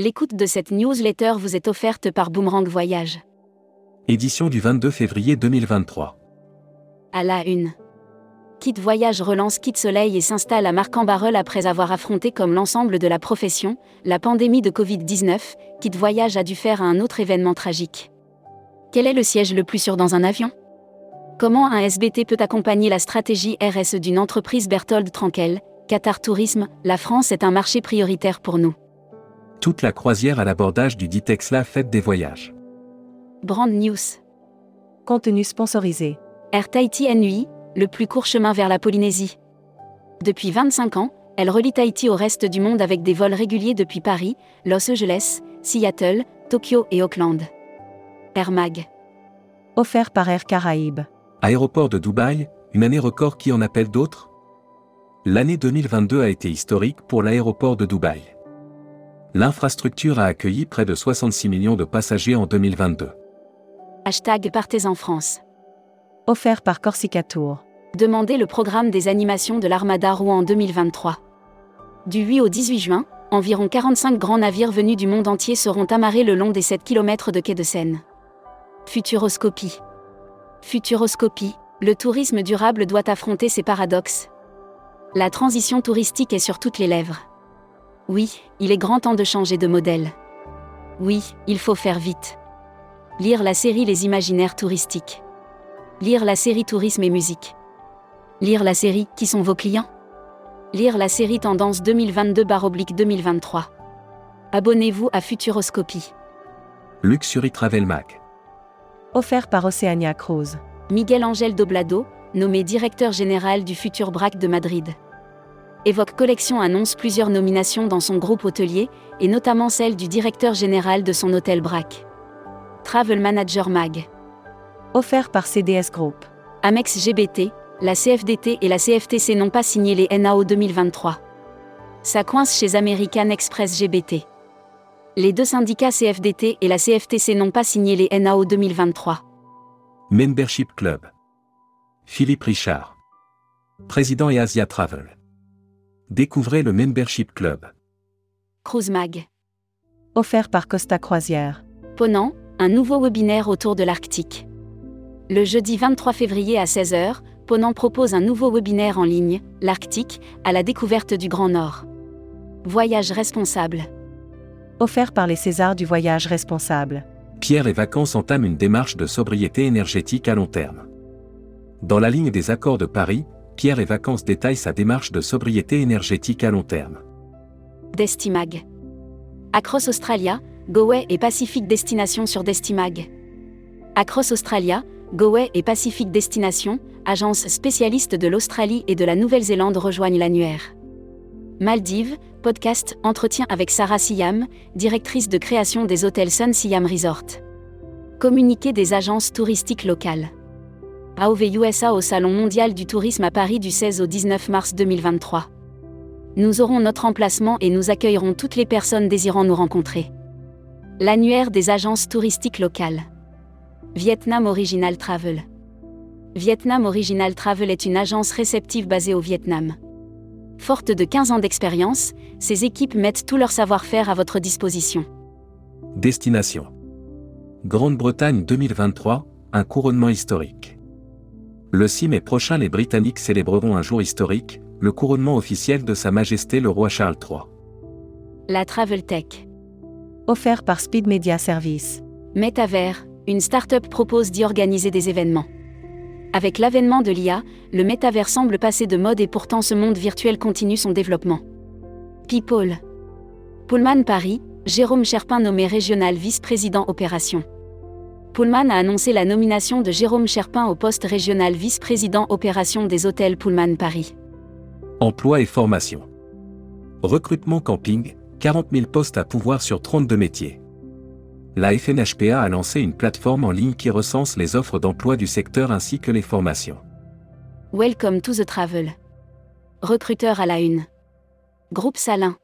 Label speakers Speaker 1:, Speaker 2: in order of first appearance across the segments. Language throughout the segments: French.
Speaker 1: L'écoute de cette newsletter vous est offerte par Boomerang Voyage.
Speaker 2: Édition du 22 février 2023.
Speaker 1: À la une. Kit Voyage relance Kit Soleil et s'installe à Marc-en-Barœul après avoir affronté comme l'ensemble de la profession, la pandémie de Covid-19, Kit Voyage a dû faire un autre événement tragique. Quel est le siège le plus sûr dans un avion? Comment un SBT peut accompagner la stratégie RSE d'une entreprise Berthold Tranquel? Qatar Tourisme, la France est un marché prioritaire pour nous.
Speaker 2: Toute la croisière à l'abordage du Ditexla Fête des voyages.
Speaker 1: Brand News.
Speaker 3: Contenu sponsorisé.
Speaker 1: Air Tahiti NUI, le plus court chemin vers la Polynésie. Depuis 25 ans, elle relie Tahiti au reste du monde avec des vols réguliers depuis Paris, Los Angeles, Seattle, Tokyo et Auckland. Air Mag.
Speaker 3: Offert par Air Caraïbes.
Speaker 2: Aéroport de Dubaï, une année record qui en appelle d'autres? L'année 2022 a été historique pour l'aéroport de Dubaï. L'infrastructure a accueilli près de 66 millions de passagers en 2022.
Speaker 1: Hashtag Partez en France.
Speaker 3: Offert par Corsica Tour.
Speaker 1: Demandez le programme des animations de l'Armada Rouen en 2023. Du 8 au 18 juin, environ 45 grands navires venus du monde entier seront amarrés le long des 7 km de quai de Seine. Futuroscopie. Futuroscopie, le tourisme durable doit affronter ses paradoxes. La transition touristique est sur toutes les lèvres. Oui, il est grand temps de changer de modèle. Oui, il faut faire vite. Lire la série Les imaginaires touristiques. Lire la série Tourisme et musique. Lire la série Qui sont vos clients? Lire la série Tendance 2022-2023. Abonnez-vous à Futuroscopie.
Speaker 2: Luxury Travel Mag.
Speaker 3: Offert par Oceania Cruise.
Speaker 1: Miguel Angel Doblado, nommé directeur général du futur BRAC de Madrid. Evoque Collection annonce plusieurs nominations dans son groupe hôtelier, et notamment celle du directeur général de son hôtel BRAC. Travel Manager Mag.
Speaker 3: Offert par CDS Group.
Speaker 1: Amex GBT, la CFDT et la CFTC n'ont pas signé les NAO 2023. Ça coince chez American Express GBT. Les deux syndicats CFDT et la CFTC n'ont pas signé les NAO 2023.
Speaker 2: Membership Club. Philippe Richard. Président et Asia Travel. Découvrez le Membership Club.
Speaker 1: Cruise Mag.
Speaker 3: Offert par Costa Croisière.
Speaker 1: Ponant, un nouveau webinaire autour de l'Arctique. Le jeudi 23 février à 16h, Ponant propose un nouveau webinaire en ligne, l'Arctique, à la découverte du Grand Nord. Voyage responsable.
Speaker 3: Offert par les Césars du voyage responsable.
Speaker 2: Pierre et Vacances entament une démarche de sobriété énergétique à long terme. Dans la ligne des accords de Paris, Pierre et Vacances détaille sa démarche de sobriété énergétique à long terme.
Speaker 1: Destimag. Across Australia, Goway et Pacific Destination sur Destimag. Across Australia, Goway et Pacific Destination, agences spécialistes de l'Australie et de la Nouvelle-Zélande rejoignent l'annuaire. Maldives, podcast Entretien avec Sarah Siam, directrice de création des hôtels Sun Siam Resort. Communiqué des agences touristiques locales. AOV USA au Salon mondial du tourisme à Paris du 16 au 19 mars 2023. Nous aurons notre emplacement et nous accueillerons toutes les personnes désirant nous rencontrer. L'annuaire des agences touristiques locales. Vietnam Original Travel. Vietnam Original Travel est une agence réceptive basée au Vietnam. Forte de 15 ans d'expérience, ces équipes mettent tout leur savoir-faire à votre disposition.
Speaker 2: Destination. Grande-Bretagne 2023, un couronnement historique. Le 6 mai prochain, les Britanniques célébreront un jour historique, le couronnement officiel de Sa Majesté le roi Charles III.
Speaker 1: La Travel Tech.
Speaker 3: Offert par Speed Media Service.
Speaker 1: Metaver, une start-up propose d'y organiser des événements. Avec l'avènement de l'IA, le métavers semble passer de mode et pourtant ce monde virtuel continue son développement. People. Pullman Paris, Jérôme Cherpin nommé régional vice-président opération. Pullman a annoncé la nomination de Jérôme Cherpin au poste régional vice-président opération des hôtels Pullman Paris.
Speaker 2: Emploi et formation. Recrutement camping, 40 000 postes à pouvoir sur 32 métiers la FNHPA a lancé une plateforme en ligne qui recense les offres d'emploi du secteur ainsi que les formations.
Speaker 1: Welcome to the travel. Recruteur à la une. Groupe Salin.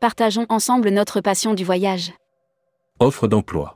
Speaker 1: Partageons ensemble notre passion du voyage.
Speaker 2: Offre d'emploi.